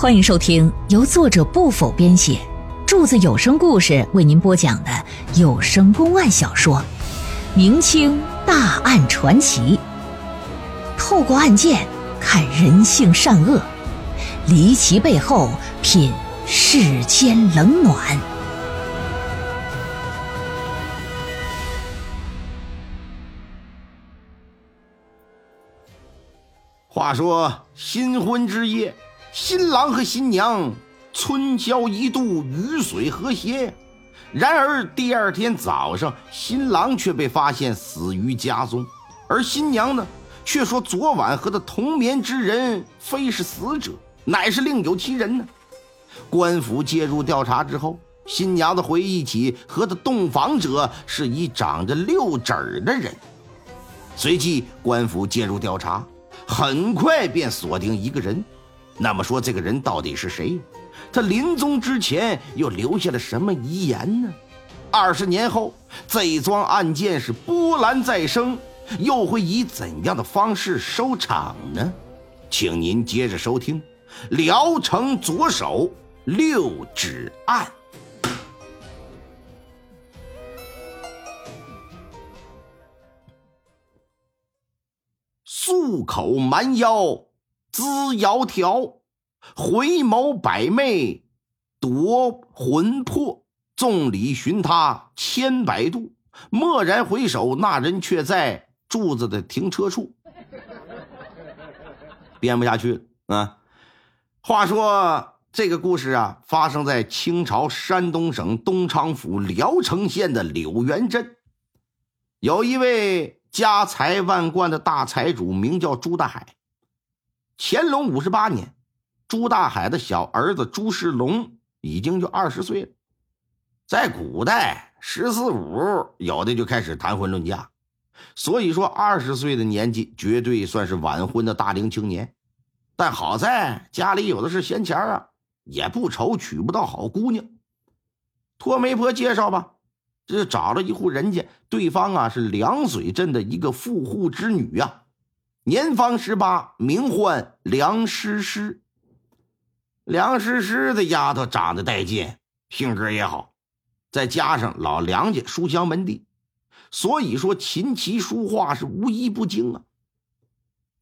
欢迎收听由作者不否编写，柱子有声故事为您播讲的有声公案小说《明清大案传奇》，透过案件看人性善恶，离奇背后品世间冷暖。话说新婚之夜。新郎和新娘春宵一度，鱼水和谐。然而第二天早上，新郎却被发现死于家中，而新娘呢，却说昨晚和他同眠之人非是死者，乃是另有其人呢。官府介入调查之后，新娘子回忆起和他洞房者是一长着六指的人。随即官府介入调查，很快便锁定一个人。那么说，这个人到底是谁？他临终之前又留下了什么遗言呢？二十年后，这一桩案件是波澜再生，又会以怎样的方式收场呢？请您接着收听《聊城左手六指案》。素口蛮腰。姿窈窕，回眸百媚，夺魂魄。众里寻他千百度，蓦然回首，那人却在柱子的停车处。编不下去了啊！话说这个故事啊，发生在清朝山东省东昌府聊城县的柳园镇，有一位家财万贯的大财主，名叫朱大海。乾隆五十八年，朱大海的小儿子朱世龙已经就二十岁了。在古代，十四五有的就开始谈婚论嫁，所以说二十岁的年纪绝对算是晚婚的大龄青年。但好在家里有的是闲钱啊，也不愁娶不到好姑娘。托媒婆介绍吧，这找了一户人家，对方啊是凉水镇的一个富户之女呀。年方十八，名唤梁诗诗。梁诗诗的丫头长得带劲，性格也好，再加上老梁家书香门第，所以说琴棋书画是无一不精啊。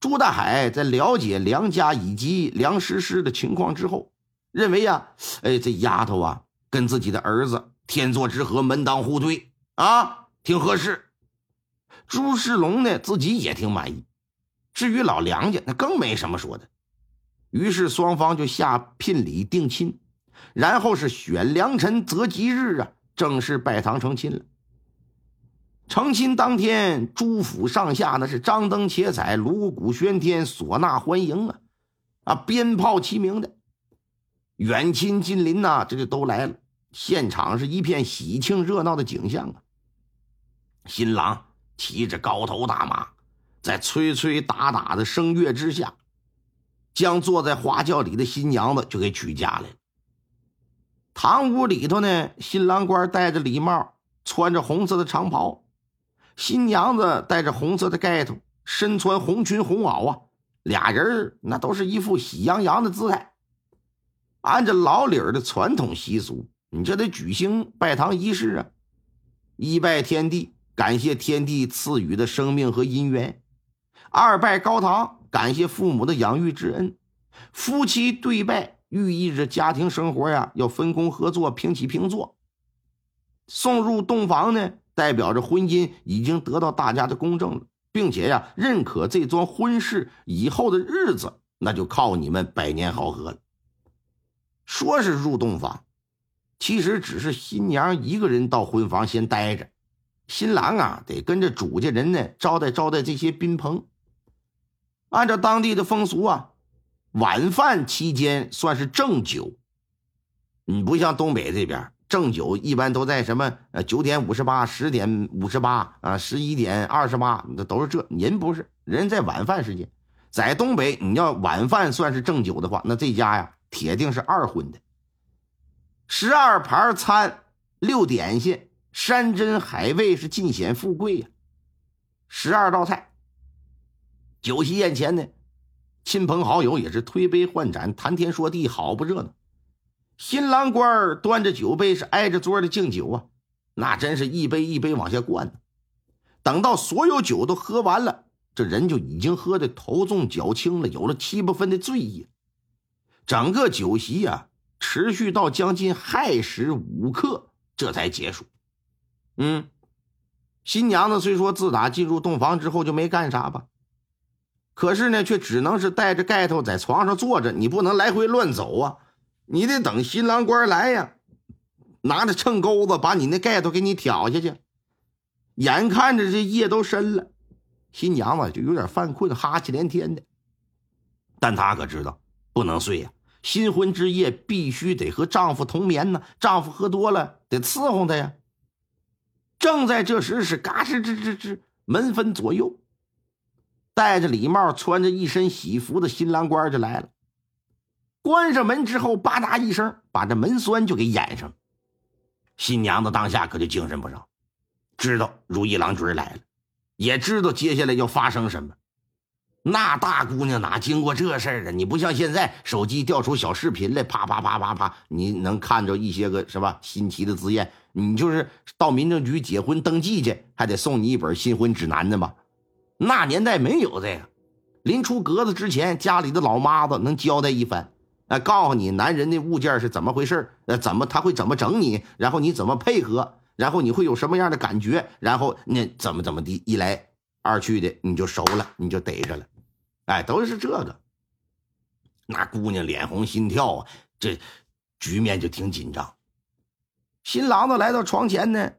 朱大海在了解梁家以及梁诗诗的情况之后，认为呀，哎，这丫头啊，跟自己的儿子天作之合，门当户对啊，挺合适。朱世龙呢，自己也挺满意。至于老梁家，那更没什么说的。于是双方就下聘礼定亲，然后是选良辰择吉日啊，正式拜堂成亲了。成亲当天，朱府上下那是张灯结彩，锣鼓喧天，唢呐欢迎啊，啊，鞭炮齐鸣的。远亲近邻呐，这就都来了，现场是一片喜庆热闹的景象啊。新郎骑着高头大马。在吹吹打打的声乐之下，将坐在花轿里的新娘子就给娶家来了。堂屋里头呢，新郎官戴着礼帽，穿着红色的长袍；新娘子戴着红色的盖头，身穿红裙红袄啊。俩人那都是一副喜洋洋的姿态。按照老李儿的传统习俗，你这得举行拜堂仪式啊，一拜天地，感谢天地赐予的生命和姻缘。二拜高堂，感谢父母的养育之恩；夫妻对拜，寓意着家庭生活呀要分工合作，平起平坐。送入洞房呢，代表着婚姻已经得到大家的公正了，并且呀认可这桩婚事以后的日子，那就靠你们百年好合了。说是入洞房，其实只是新娘一个人到婚房先待着，新郎啊得跟着主家人呢招待招待这些宾朋。按照当地的风俗啊，晚饭期间算是正酒。你不像东北这边，正酒一般都在什么呃九点五十八、十点五十八啊、十一点二十八，那都是这。人不是人在晚饭时间，在东北，你要晚饭算是正酒的话，那这家呀铁定是二婚的。十二盘餐，六点心，山珍海味是尽显富贵呀。十二道菜。酒席宴前呢，亲朋好友也是推杯换盏，谈天说地，好不热闹。新郎官端着酒杯是挨着桌的敬酒啊，那真是一杯一杯往下灌。等到所有酒都喝完了，这人就已经喝的头重脚轻了，有了七八分的醉意。整个酒席呀，持续到将近亥时五刻，这才结束。嗯，新娘子虽说自打进入洞房之后就没干啥吧，可是呢，却只能是带着盖头在床上坐着，你不能来回乱走啊。你得等新郎官来呀，拿着秤钩子把你那盖头给你挑下去。眼看着这夜都深了，新娘子就有点犯困，哈气连天的。但她可知道不能睡呀，新婚之夜必须得和丈夫同眠呢。丈夫喝多了得伺候她呀。正在这时，是嘎吱吱吱吱，门分左右，戴着礼帽、穿着一身喜服的新郎官就来了。关上门之后，吧嗒一声，把这门栓就给掩上。新娘子当下可就精神不少，知道如意郎君来了，也知道接下来要发生什么。那大姑娘哪经过这事儿啊？你不像现在手机调出小视频来，啪啪啪啪啪，你能看着一些个是吧新奇的字眼。你就是到民政局结婚登记去，还得送你一本新婚指南呢吧？那年代没有这个，临出阁子之前，家里的老妈子能交代一番。哎，告诉你男人的物件是怎么回事呃，怎么他会怎么整你，然后你怎么配合，然后你会有什么样的感觉，然后那怎么怎么的，一来二去的你就熟了，你就逮着了，哎，都是这个。那姑娘脸红心跳啊，这局面就挺紧张。新郎子来到床前呢，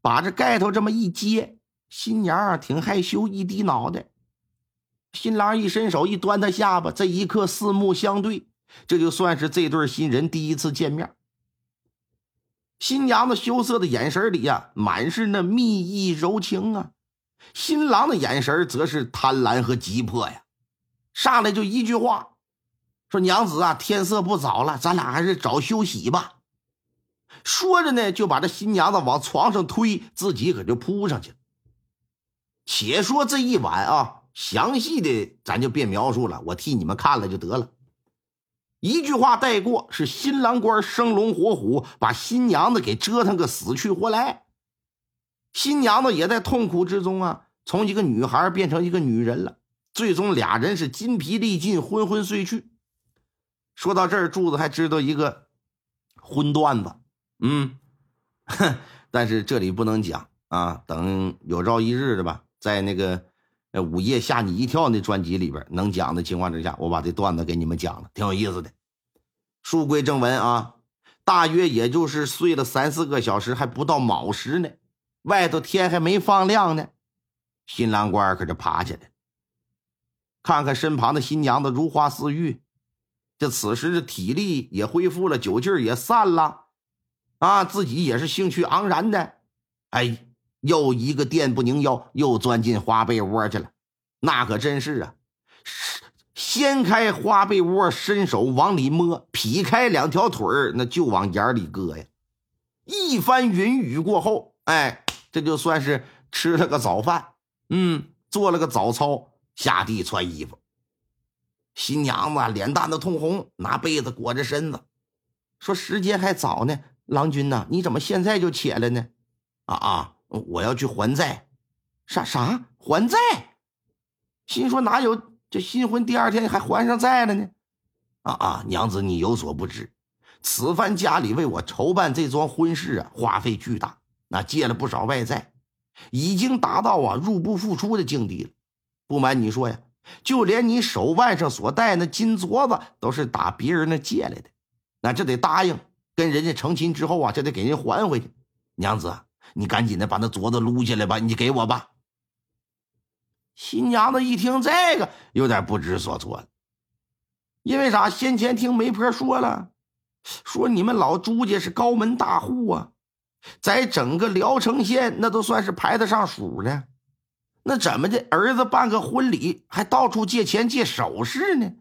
把这盖头这么一揭，新娘啊挺害羞，一低脑袋。新郎一伸手一端他下巴，这一刻四目相对，这就算是这对新人第一次见面。新娘子羞涩的眼神里呀，满是那蜜意柔情啊；新郎的眼神则是贪婪和急迫呀。上来就一句话，说：“娘子啊，天色不早了，咱俩还是早休息吧。”说着呢，就把这新娘子往床上推，自己可就扑上去了。且说这一晚啊。详细的咱就别描述了，我替你们看了就得了。一句话带过，是新郎官生龙活虎，把新娘子给折腾个死去活来。新娘子也在痛苦之中啊，从一个女孩变成一个女人了。最终俩人是筋疲力尽，昏昏睡去。说到这儿，柱子还知道一个荤段子，嗯，但是这里不能讲啊，等有朝一日的吧，在那个。呃，午夜吓你一跳那专辑里边能讲的情况之下，我把这段子给你们讲了，挺有意思的。书归正文啊，大约也就是睡了三四个小时，还不到卯时呢，外头天还没放亮呢，新郎官可就爬起来，看看身旁的新娘子如花似玉，这此时的体力也恢复了，酒劲也散了，啊，自己也是兴趣盎然的，哎。又一个电不宁腰，又钻进花被窝去了。那可真是啊，掀开花被窝，伸手往里摸，劈开两条腿，那就往眼里搁呀。一番云雨过后，哎，这就算是吃了个早饭，嗯，做了个早操，下地穿衣服。新娘子脸蛋子通红，拿被子裹着身子，说：“时间还早呢，郎君呐，你怎么现在就起来呢？”啊啊！我要去还债，啥啥还债？心说哪有这新婚第二天还还上债了呢？啊啊，娘子你有所不知，此番家里为我筹办这桩婚事啊，花费巨大，那借了不少外债，已经达到啊入不敷出的境地了。不瞒你说呀，就连你手腕上所戴那金镯子，都是打别人那借来的，那这得答应跟人家成亲之后啊，这得给人还回去。娘子。你赶紧的把那镯子撸下来吧，你给我吧。新娘子一听这个，有点不知所措了，因为啥？先前听媒婆说了，说你们老朱家是高门大户啊，在整个聊城县那都算是排得上数的。那怎么的，儿子办个婚礼还到处借钱借首饰呢？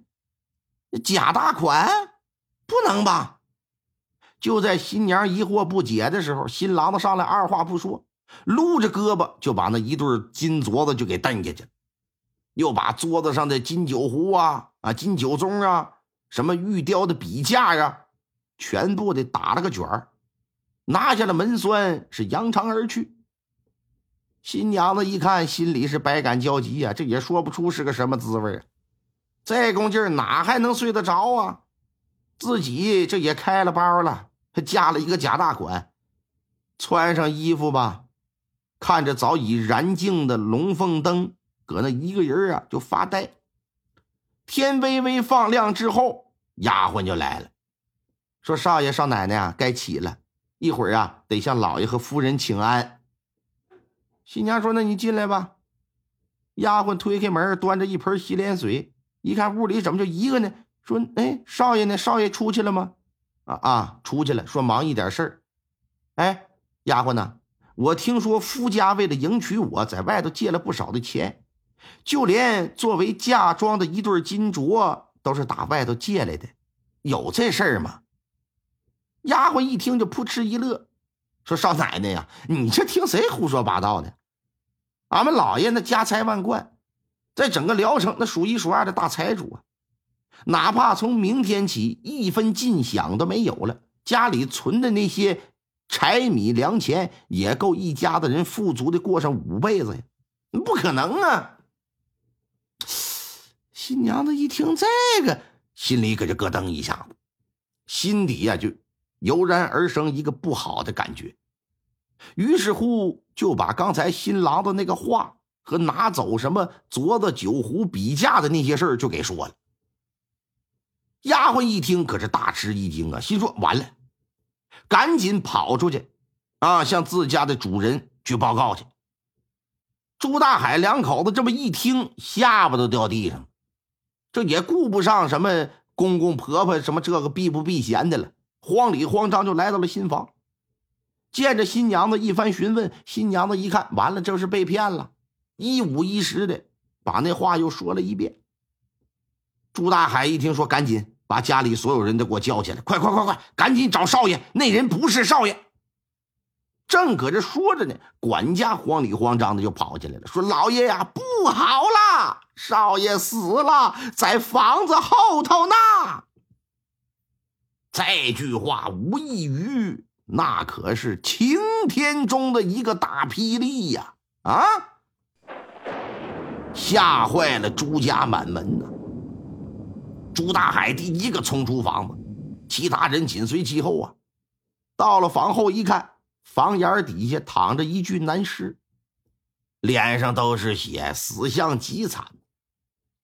假大款，不能吧？就在新娘疑惑不解的时候，新郎子上来，二话不说，撸着胳膊就把那一对金镯子就给蹬下去了。又把桌子上的金酒壶啊、啊金酒盅啊、什么玉雕的笔架呀，全部的打了个卷儿，拿下了门栓，是扬长而去。新娘子一看，心里是百感交集呀，这也说不出是个什么滋味啊。这功劲儿哪还能睡得着啊？自己这也开了包了，还加了一个假大款，穿上衣服吧，看着早已燃尽的龙凤灯，搁那一个人啊就发呆。天微微放亮之后，丫鬟就来了，说：“少爷少奶奶啊，该起了，一会儿啊得向老爷和夫人请安。”新娘说：“那你进来吧。”丫鬟推开门，端着一盆洗脸水，一看屋里怎么就一个呢？说：“哎，少爷呢？少爷出去了吗？”“啊啊，出去了。”说：“忙一点事儿。”“哎，丫鬟呢？我听说夫家为了迎娶我在外头借了不少的钱，就连作为嫁妆的一对金镯都是打外头借来的，有这事儿吗？”丫鬟一听就扑哧一乐，说：“少奶奶呀，你这听谁胡说八道的？”俺们老爷那家财万贯，在整个聊城那数一数二的大财主啊！哪怕从明天起一分进饷都没有了，家里存的那些柴米粮钱也够一家子人富足的过上五辈子呀！不可能啊！新娘子一听这个，心里可就咯噔一下子，心底呀就油然而生一个不好的感觉。于是乎，就把刚才新郎的那个话和拿走什么镯子、酒壶、笔架的那些事儿就给说了。丫鬟一听，可是大吃一惊啊，心说完了，赶紧跑出去，啊，向自家的主人去报告去。朱大海两口子这么一听，下巴都掉地上，这也顾不上什么公公婆婆什么这个避不避嫌的了，慌里慌张就来到了新房。见着新娘子一番询问，新娘子一看完了，这是被骗了，一五一十的把那话又说了一遍。朱大海一听说，赶紧把家里所有人都给我叫起来，快快快快，赶紧找少爷，那人不是少爷。正搁这说着呢，管家慌里慌张的就跑进来了，说：“老爷呀，不好了，少爷死了，在房子后头呢。”这句话无异于。那可是晴天中的一个大霹雳呀！啊，吓坏了朱家满门呐！朱大海第一个冲出房子，其他人紧随其后啊。到了房后一看，房檐底下躺着一具男尸，脸上都是血，死相极惨。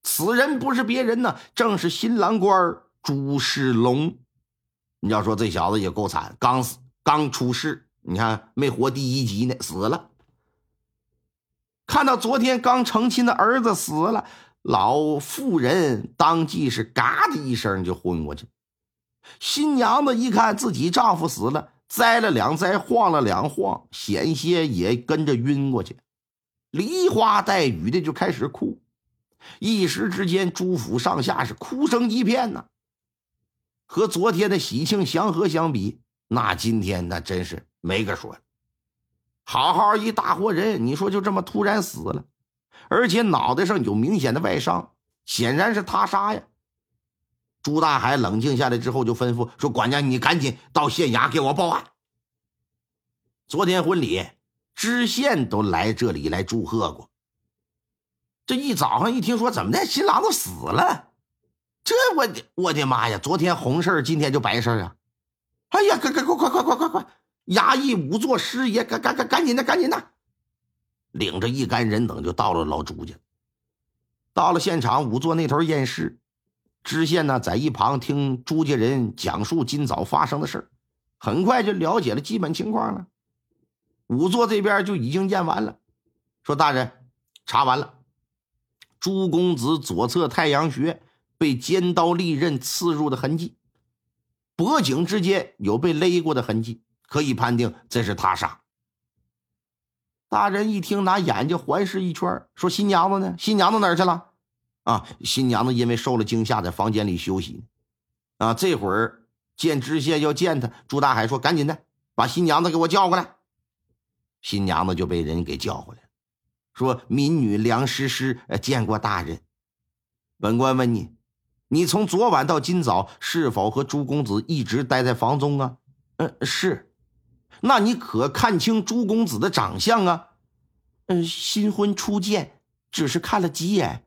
此人不是别人呢，正是新郎官朱世龙。你要说这小子也够惨，刚死。刚出世，你看没活第一集呢，死了。看到昨天刚成亲的儿子死了，老妇人当即是嘎的一声就昏过去。新娘子一看自己丈夫死了，栽了两栽，晃了两晃，险些也跟着晕过去，梨花带雨的就开始哭。一时之间，朱府上下是哭声一片呐。和昨天的喜庆祥和相比。那今天那真是没个说，好好一大活人，你说就这么突然死了，而且脑袋上有明显的外伤，显然是他杀呀。朱大海冷静下来之后，就吩咐说：“管家，你赶紧到县衙给我报案。昨天婚礼，知县都来这里来祝贺过。这一早上一听说怎么的，新郎都死了，这我的我的妈呀！昨天红事今天就白事啊！”哎呀，快快快快快快快快！衙役仵作师爷，赶赶赶赶紧的，赶紧的，领着一干人等就到了老朱家。到了现场，仵作那头验尸，知县呢在一旁听朱家人讲述今早发生的事很快就了解了基本情况了。仵作这边就已经验完了，说大人查完了，朱公子左侧太阳穴被尖刀利刃刺入的痕迹。脖颈之间有被勒过的痕迹，可以判定这是他杀。大人一听，拿眼睛环视一圈，说：“新娘子呢？新娘子哪儿去了？”啊，新娘子因为受了惊吓，在房间里休息。啊，这会儿见知县要见他，朱大海说：“赶紧的，把新娘子给我叫过来。”新娘子就被人给叫回来说民女梁诗诗见过大人。本官问你，你从昨晚到今早是否和朱公子一直待在房中啊？嗯，是。那你可看清朱公子的长相啊？嗯，新婚初见，只是看了几眼。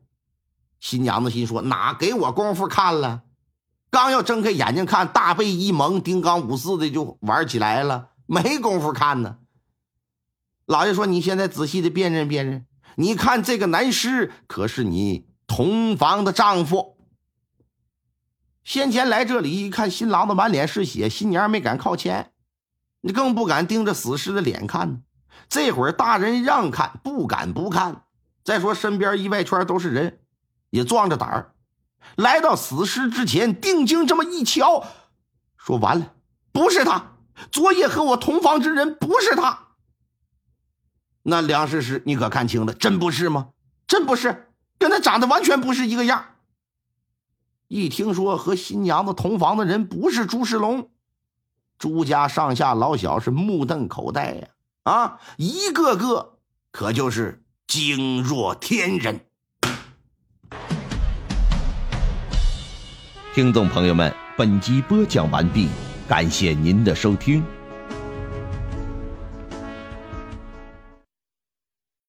新娘子心说：哪给我功夫看了？刚要睁开眼睛看，大背一蒙，丁刚五四的就玩起来了，没功夫看呢。老爷说：“你现在仔细的辨认辨认，你看这个男尸可是你同房的丈夫。先前来这里一看，新郎子满脸是血，新娘没敢靠前，你更不敢盯着死尸的脸看呢。这会儿大人让看，不敢不看。再说身边一外圈都是人，也壮着胆儿。”来到死尸之前，定睛这么一瞧，说：“完了，不是他！昨夜和我同房之人不是他。那梁诗诗，你可看清了？真不是吗？真不是，跟他长得完全不是一个样。一听说和新娘子同房的人不是朱世龙，朱家上下老小是目瞪口呆呀！啊，一个个可就是惊若天人。”听众朋友们，本集播讲完毕，感谢您的收听。